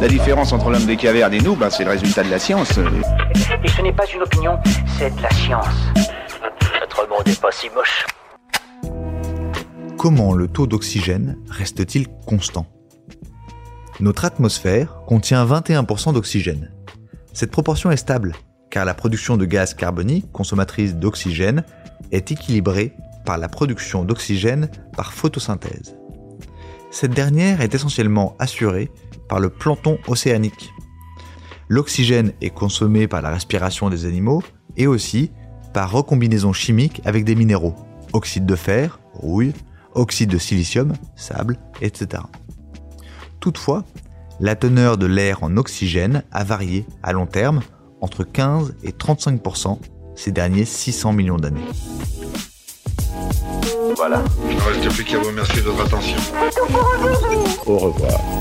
La différence entre l'homme des cavernes et nous, bah, c'est le résultat de la science. Et ce n'est pas une opinion, c'est de la science. Notre monde n'est pas si moche. Comment le taux d'oxygène reste-t-il constant? Notre atmosphère contient 21% d'oxygène. Cette proportion est stable, car la production de gaz carbonique, consommatrice d'oxygène, est équilibrée par la production d'oxygène par photosynthèse. Cette dernière est essentiellement assurée par le plancton océanique. L'oxygène est consommé par la respiration des animaux et aussi par recombinaison chimique avec des minéraux, oxyde de fer, rouille, oxyde de silicium, sable, etc. Toutefois, la teneur de l'air en oxygène a varié à long terme entre 15 et 35% ces derniers 600 millions d'années. Voilà. Il ne reste plus qu'à vous remercier de votre attention. Au revoir.